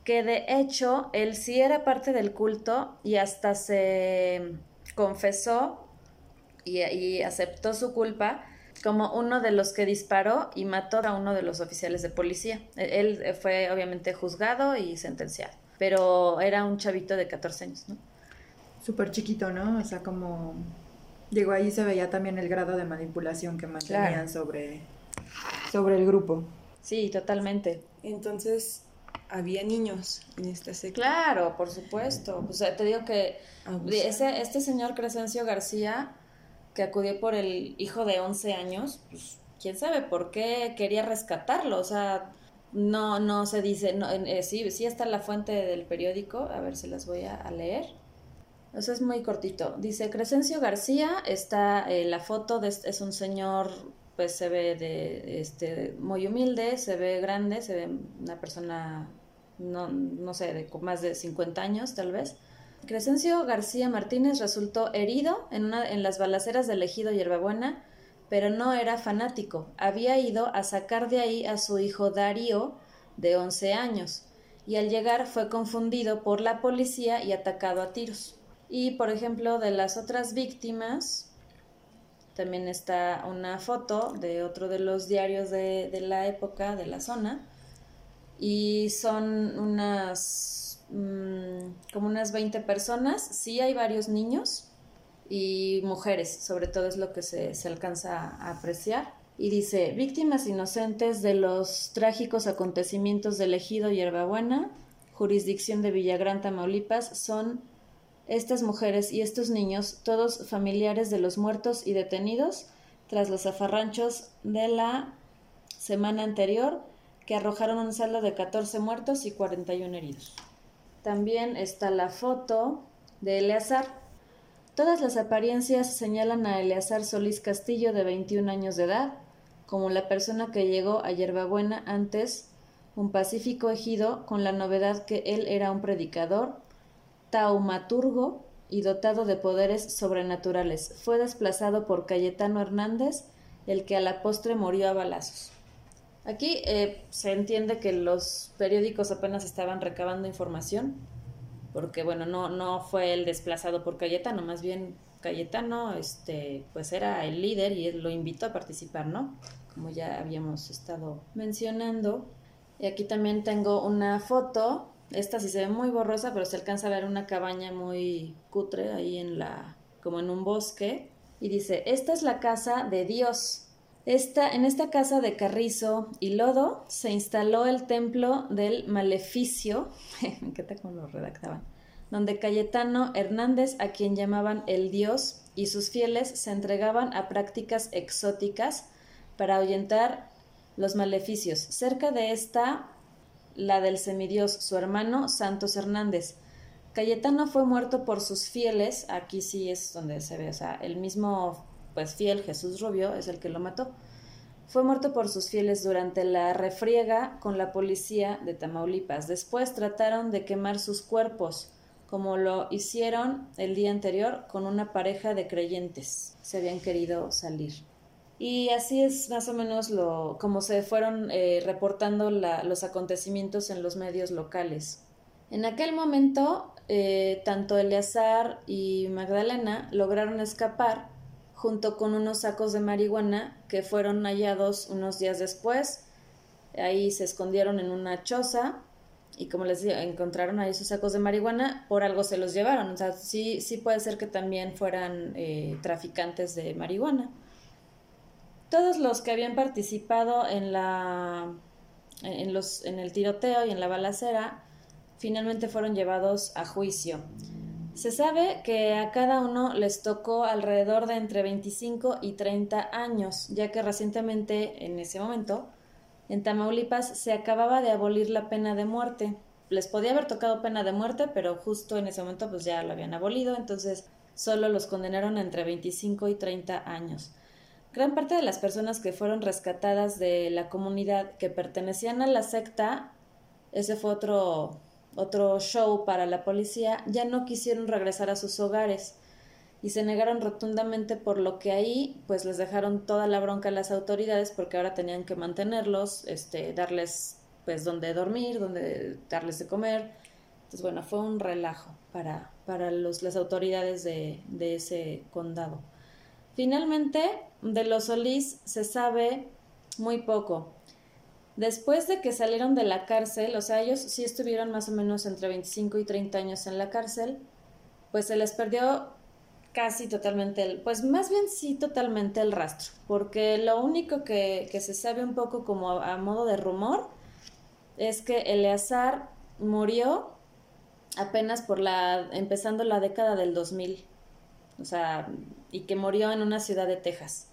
que de hecho él sí era parte del culto y hasta se confesó y, y aceptó su culpa como uno de los que disparó y mató a uno de los oficiales de policía. Él fue obviamente juzgado y sentenciado, pero era un chavito de 14 años, ¿no? Súper chiquito, ¿no? O sea, como... Digo, ahí se veía también el grado de manipulación que mantenían claro. sobre, sobre el grupo. Sí, totalmente. Entonces, había niños en esta secta. Claro, por supuesto. O sea, te digo que ese, este señor Crescencio García, que acudió por el hijo de 11 años, pues quién sabe por qué quería rescatarlo. O sea, no, no se dice, no, eh, sí, sí está la fuente del periódico, a ver si las voy a, a leer. Eso es muy cortito. Dice Crescencio García, está eh, la foto, de, es un señor, pues se ve de, este, muy humilde, se ve grande, se ve una persona, no, no sé, de más de 50 años tal vez. Crescencio García Martínez resultó herido en, una, en las balaceras del ejido Hierbabuena, pero no era fanático. Había ido a sacar de ahí a su hijo Darío, de 11 años y al llegar fue confundido por la policía y atacado a tiros. Y por ejemplo, de las otras víctimas, también está una foto de otro de los diarios de, la época, de la zona, y son unas, mm, como unas 20 personas, sí hay varios niños y mujeres, sobre todo es lo que se, se alcanza a apreciar. Y dice, víctimas inocentes de los trágicos acontecimientos del ejido Hierbabuena, jurisdicción de Villagrán, Tamaulipas, son estas mujeres y estos niños, todos familiares de los muertos y detenidos, tras los afarranchos de la semana anterior, que arrojaron un saldo de 14 muertos y 41 heridos. También está la foto de Eleazar. Todas las apariencias señalan a Eleazar Solís Castillo, de 21 años de edad, como la persona que llegó a Yerbabuena antes un pacífico ejido, con la novedad que él era un predicador, taumaturgo y dotado de poderes sobrenaturales. Fue desplazado por Cayetano Hernández, el que a la postre murió a balazos. Aquí eh, se entiende que los periódicos apenas estaban recabando información, porque bueno, no, no fue el desplazado por Cayetano, más bien Cayetano este, pues era el líder y él lo invitó a participar, ¿no? Como ya habíamos estado mencionando. Y aquí también tengo una foto esta sí se ve muy borrosa, pero se alcanza a ver una cabaña muy cutre ahí en la, como en un bosque. Y dice, esta es la casa de Dios. Esta, en esta casa de carrizo y lodo se instaló el templo del maleficio, ¿qué tal cómo lo redactaban? Donde Cayetano Hernández, a quien llamaban el Dios, y sus fieles se entregaban a prácticas exóticas para ahuyentar los maleficios. Cerca de esta la del semidios, su hermano Santos Hernández. Cayetano fue muerto por sus fieles, aquí sí es donde se ve, o sea, el mismo pues fiel Jesús Rubio es el que lo mató. Fue muerto por sus fieles durante la refriega con la policía de Tamaulipas. Después trataron de quemar sus cuerpos, como lo hicieron el día anterior con una pareja de creyentes. Se habían querido salir. Y así es más o menos lo, como se fueron eh, reportando los acontecimientos en los medios locales. En aquel momento, eh, tanto Eleazar y Magdalena lograron escapar junto con unos sacos de marihuana que fueron hallados unos días después. Ahí se escondieron en una choza y como les decía, encontraron ahí sus sacos de marihuana, por algo se los llevaron. O sea, sí, sí puede ser que también fueran eh, traficantes de marihuana. Todos los que habían participado en la en, los, en el tiroteo y en la balacera finalmente fueron llevados a juicio. Se sabe que a cada uno les tocó alrededor de entre 25 y 30 años, ya que recientemente, en ese momento, en Tamaulipas se acababa de abolir la pena de muerte. Les podía haber tocado pena de muerte, pero justo en ese momento pues ya lo habían abolido, entonces solo los condenaron entre 25 y 30 años. Gran parte de las personas que fueron rescatadas de la comunidad que pertenecían a la secta, ese fue otro, otro show para la policía, ya no quisieron regresar a sus hogares y se negaron rotundamente por lo que ahí pues les dejaron toda la bronca a las autoridades porque ahora tenían que mantenerlos, este, darles pues donde dormir, donde darles de comer. Entonces bueno, fue un relajo para, para los, las autoridades de, de ese condado. Finalmente, de los Solís se sabe muy poco. Después de que salieron de la cárcel, o sea, ellos sí estuvieron más o menos entre 25 y 30 años en la cárcel, pues se les perdió casi totalmente el, pues más bien sí totalmente el rastro, porque lo único que, se sabe un poco como a, a, modo de rumor es que Eleazar murió apenas por la, empezando la década del 2000, o sea, y que murió en una ciudad de Texas.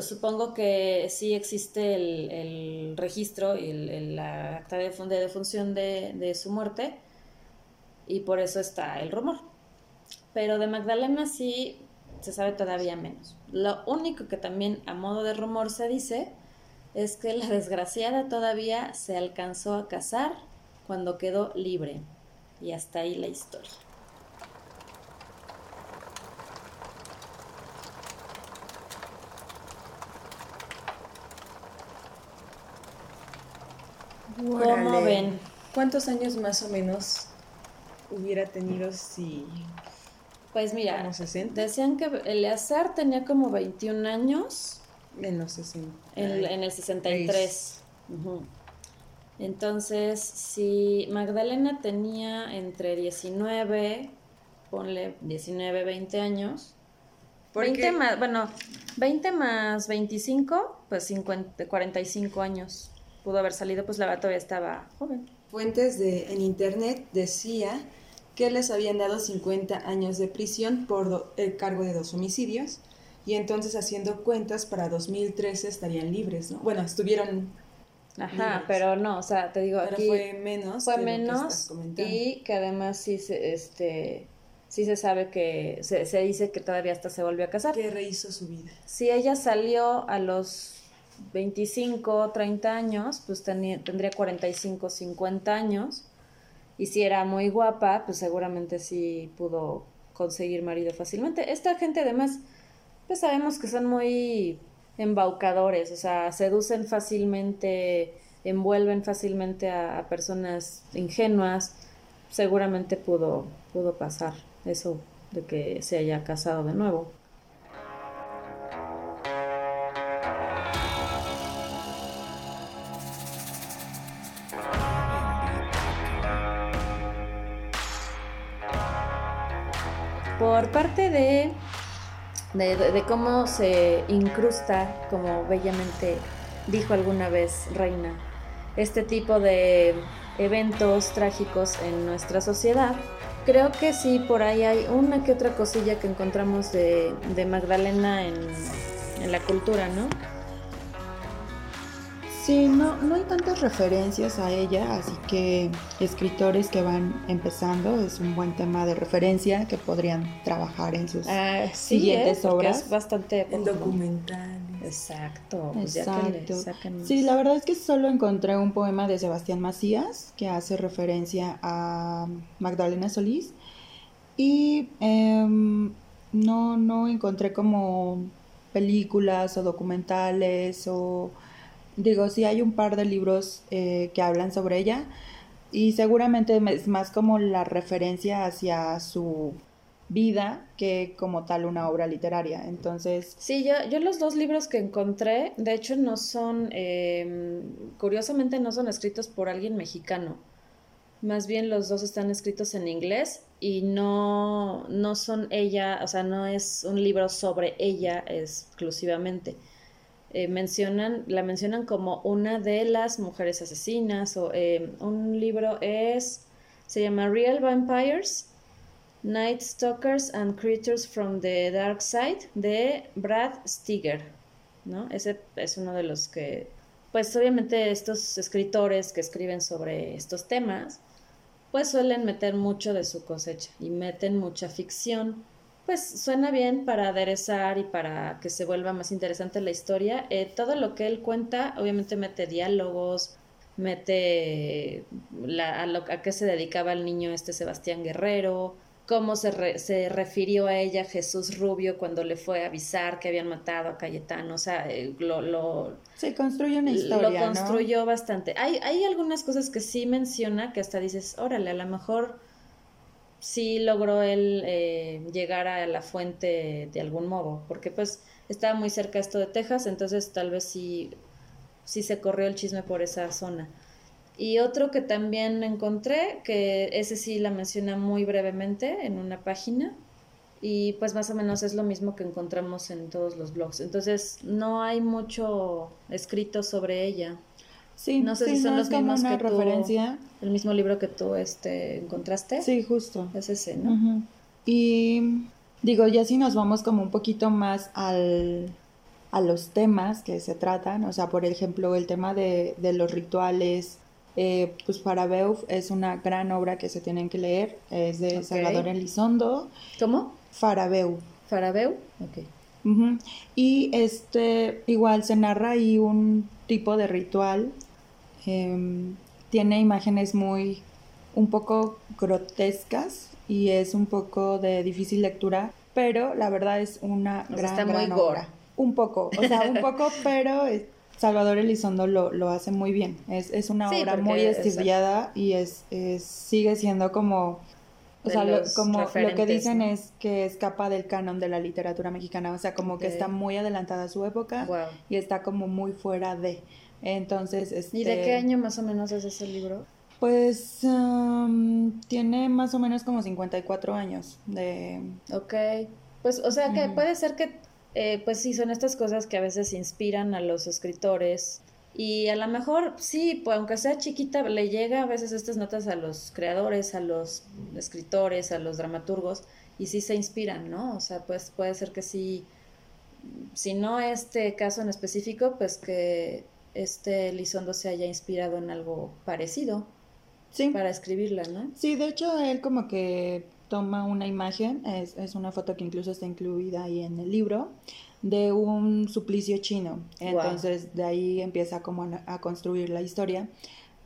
Supongo que sí existe el, registro y el, la acta de, defunción de, de su muerte y por eso está el rumor. Pero de Magdalena sí se sabe todavía menos. Lo único que también a modo de rumor se dice es que la desgraciada todavía se alcanzó a casar cuando quedó libre. Y hasta ahí la historia. ¿Cómo ven? ¿Cuántos años más o menos hubiera tenido si... Pues mira, decían que Eleazar tenía como 21 años. En los 60. En, el 63. Entonces, si Magdalena tenía entre 19, ponle 19, 20 años. 20 más, bueno, 20 más 25, pues 50, 45 años. Pudo haber salido, pues la verdad todavía estaba joven. Fuentes de, en internet decía que les habían dado 50 años de prisión por el cargo de dos homicidios y entonces haciendo cuentas para 2013 estarían libres, ¿no? Bueno, estuvieron Ajá, pero no, o sea, te digo, aquí fue menos. Fue menos y que además sí se, este, sí se sabe que, se, se dice que todavía hasta se volvió a casar. ¿Qué rehizo su vida? Si ella salió a los 25, 30 años, pues tendría 45, 50 años. Y si era muy guapa, pues seguramente sí pudo conseguir marido fácilmente. Esta gente además, pues sabemos que son muy embaucadores, o sea, seducen fácilmente, envuelven fácilmente a, personas ingenuas, seguramente pudo, pudo pasar eso de que se haya casado de nuevo. Por parte de de, cómo se incrusta, como bellamente dijo alguna vez Reina, este tipo de eventos trágicos en nuestra sociedad. Creo que sí, por ahí hay una que otra cosilla que encontramos de, de Magdalena en, en la cultura, ¿no? Sí, no, no hay tantas referencias a ella, así que escritores que van empezando es un buen tema de referencia que podrían trabajar en sus ah, siguientes ¿eh? obras. Es bastante en documentales. Exacto. Pues Exacto. sí, la verdad es que solo encontré un poema de Sebastián Macías que hace referencia a Magdalena Solís y em, no, no encontré como películas o documentales o Digo, sí hay un par de libros eh, que hablan sobre ella y seguramente es más como la referencia hacia su vida que como tal una obra literaria. Entonces... Sí, yo, yo los dos libros que encontré, de hecho, no son, em, curiosamente no son escritos por alguien mexicano. Más bien los dos están escritos en inglés y no, no son ella, o sea, no es un libro sobre ella exclusivamente. Eh, mencionan, la mencionan como una de las mujeres asesinas o eh, un libro es, se llama Real Vampires, Night Stalkers and Creatures from the Dark Side de Brad Stiger, ¿no? Ese es uno de los que, pues obviamente estos escritores que escriben sobre estos temas, pues suelen meter mucho de su cosecha y meten mucha ficción pues suena bien para aderezar y para que se vuelva más interesante la historia. Eh, todo lo que él cuenta, obviamente mete diálogos, mete la, a, lo, a qué se dedicaba el niño este Sebastián Guerrero, cómo se, se refirió a ella Jesús Rubio cuando le fue a avisar que habían matado a Cayetano, o sea, eh, lo... lo se construye una historia, Lo construyó bastante. Hay, hay algunas cosas que sí menciona que hasta dices, órale, a lo mejor sí logró él eh, llegar a la fuente de algún modo, porque pues estaba muy cerca esto de Texas, entonces tal vez sí, sí se corrió el chisme por esa zona. Y otro que también encontré, que ese sí la menciona muy brevemente en una página, y pues más o menos es lo mismo que encontramos en todos los blogs. Entonces no hay mucho escrito sobre ella. Sí, no sé si son los mismos que referencia. el mismo libro que tú este, encontraste. Sí, justo. Es ese, ¿no? Y digo, ya si nos vamos como un poquito más al, a los temas que se tratan, o sea, por ejemplo, el tema de, de los rituales, eh, pues Farabeuf es una gran obra que se tienen que leer, es de Salvador Elizondo. ¿Cómo? Farabeu. Farabeu, ok. Y este, igual se narra ahí un tipo de ritual Em, tiene imágenes muy, un poco grotescas y es un poco de difícil lectura, pero la verdad es una gran, gran obra. Un poco, o sea, un poco, pero Salvador Elizondo lo, lo hace muy bien. Es, es una obra muy estudiada y es, sigue siendo como... O sea, como lo que dicen es que escapa del canon de la literatura mexicana, o sea, como que está muy adelantada a su época y está como muy fuera de. Entonces, este... ¿Y de qué este año más o menos es ese libro? Pues um, tiene más o menos como 54 años de... Ok, pues o sea que puede ser que, eh, pues sí, son estas cosas que a veces inspiran a los escritores y a lo mejor sí, pues aunque sea chiquita, le llega a veces estas notas a los creadores, a los escritores, a los dramaturgos y sí se inspiran, ¿no? O sea, pues puede ser que sí, si no este caso en específico, pues que este Lizondo se haya inspirado en algo parecido sí. para escribirla, ¿no? Sí, de hecho él como que toma una imagen, es, es, una foto que incluso está incluida ahí en el libro, de un suplicio chino. Entonces de ahí empieza como a, construir la historia.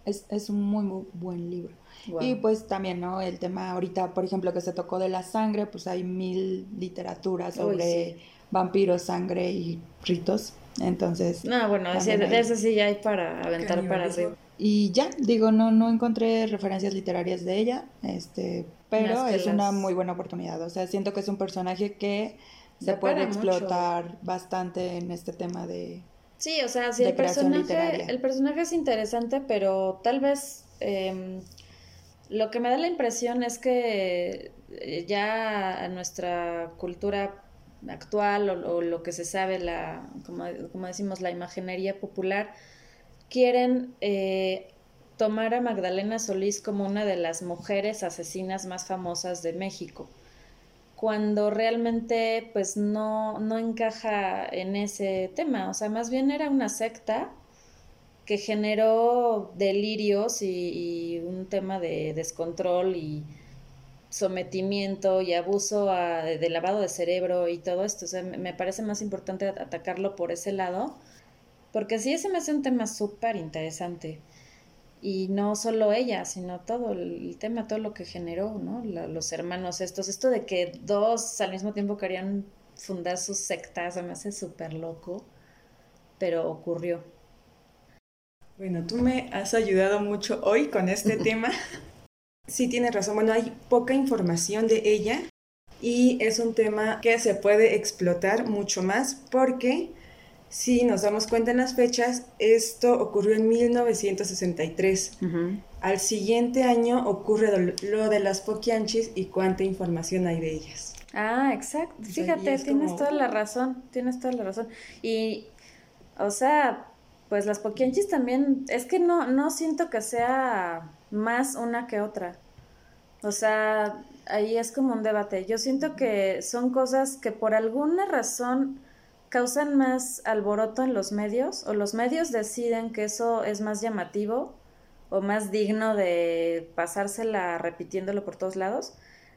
Es, es, un muy, muy buen libro. Y pues también, ¿no? El tema ahorita, por ejemplo, que se tocó de la sangre, pues hay mil literaturas sobre vampiros, sangre y ritos. Entonces. No, bueno, de eso sí ya hay para aventar para arriba. Y ya, digo, no, no encontré referencias literarias de ella, este, pero es una muy buena oportunidad. O sea, siento que es un personaje que se puede explotar bastante en este tema de. Sí, o sea, sí, el personaje, el personaje es interesante, pero tal vez em, lo que me da la impresión es que eh, ya a nuestra cultura actual o, lo que se sabe, la, como, como decimos, la imaginería popular, quieren eh, tomar a Magdalena Solís como una de las mujeres asesinas más famosas de México, cuando realmente pues no, no encaja en ese tema, o sea, más bien era una secta que generó delirios y, un tema de descontrol y sometimiento y abuso de lavado de cerebro y todo esto. O sea, me parece más importante atacarlo por ese lado porque sí, ese me hace un tema súper interesante. Y no solo ella, sino todo el tema, todo lo que generó, ¿no? los hermanos estos. Esto de que dos al mismo tiempo querían fundar sus sectas, me hace súper loco, pero ocurrió. Bueno, tú me has ayudado mucho hoy con este tema. Sí, tienes razón. Bueno, hay poca información de ella y es un tema que se puede explotar mucho más porque si nos damos cuenta en las fechas, esto ocurrió en 1963. Al siguiente año ocurre lo de las poquianchis y cuánta información hay de ellas. Ah, exacto. Fíjate, tienes toda la razón, tienes toda la razón. Y, o sea, pues las poquianchis también, es que no, no siento que sea más una que otra. O sea, ahí es como un debate. Yo siento que son cosas que por alguna razón causan más alboroto en los medios o los medios deciden que eso es más llamativo o más digno de pasársela repitiéndolo por todos lados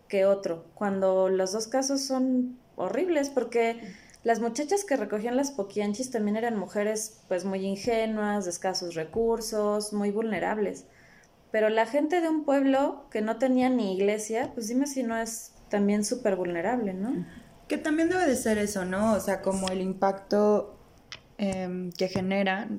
que otro, cuando los dos casos son horribles porque las muchachas que recogían las poquianchis también eran mujeres pues muy ingenuas, de escasos recursos, muy vulnerables. Pero la gente de un pueblo que no tenía ni iglesia, pues dime si no es también súper vulnerable, ¿no? Que también debe de ser eso, ¿no? O sea, como el impacto em, que genera,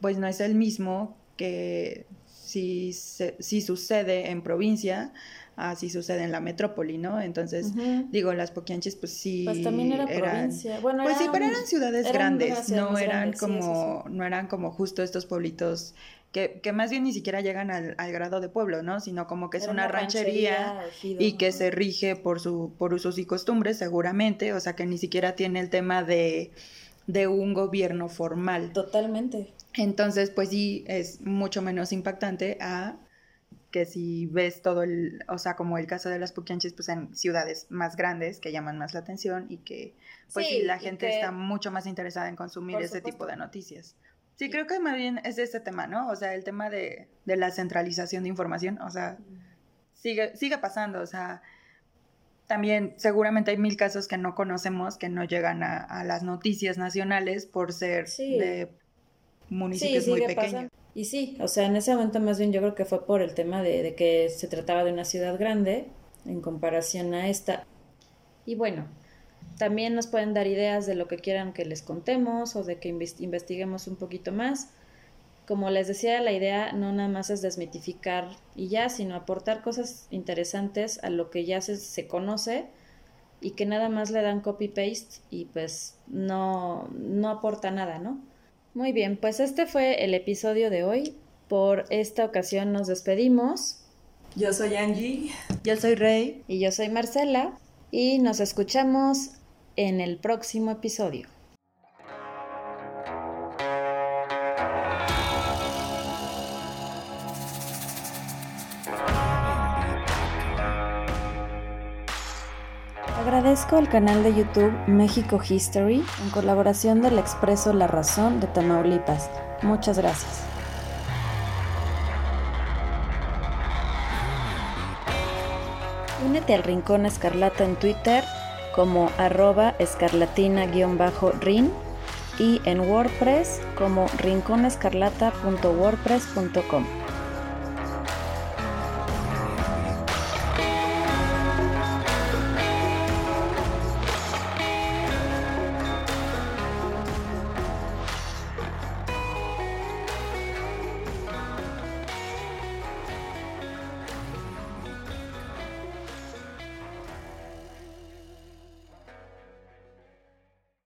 pues no es el mismo que si, si sucede en provincia, así sucede en la metrópoli, ¿no? Entonces, digo, las poquianches, pues sí. Pues también era provincia. Bueno, pues sí, pero eran ciudades grandes, no eran como, no eran como justo estos pueblitos que, que, más bien ni siquiera llegan al, al, grado de pueblo, ¿no? Sino como que es una, ranchería, y que se rige por, su, por usos y costumbres, seguramente, o sea que ni siquiera tiene el tema de, de un gobierno formal. Totalmente. Entonces, pues sí, es mucho menos impactante a que si ves todo el, o sea, como el caso de las puquianches, pues en ciudades más grandes que llaman más la atención y que, pues sí, la gente está mucho más interesada en consumir ese tipo de noticias. Sí, creo que más bien es este tema, ¿no? O sea, el tema de, la centralización de información, o sea, sigue, sigue pasando, o sea, también seguramente hay mil casos que no conocemos, que no llegan a, las noticias nacionales por ser de municipios muy pequeños. Y sí, o sea, en ese momento más bien yo creo que fue por el tema de, de que se trataba de una ciudad grande en comparación a esta. Y bueno, también nos pueden dar ideas de lo que quieran que les contemos o de que investiguemos un poquito más. Como les decía, la idea no nada más es desmitificar y ya, sino aportar cosas interesantes a lo que ya se, se conoce y que nada más le dan copy-paste y pues no, no aporta nada, ¿no? Muy bien, pues este fue el episodio de hoy. Por esta ocasión nos despedimos. Yo soy Angie. Yo soy Rey. Y yo soy Marcela. Y nos escuchamos en el próximo episodio. Agradezco al canal de YouTube México History en colaboración del Expreso La Razón de Tamaulipas. Muchas gracias. Únete al Rincón Escarlata en Twitter como arroba escarlatina-rin y en WordPress como rinconescarlata.wordpress.com.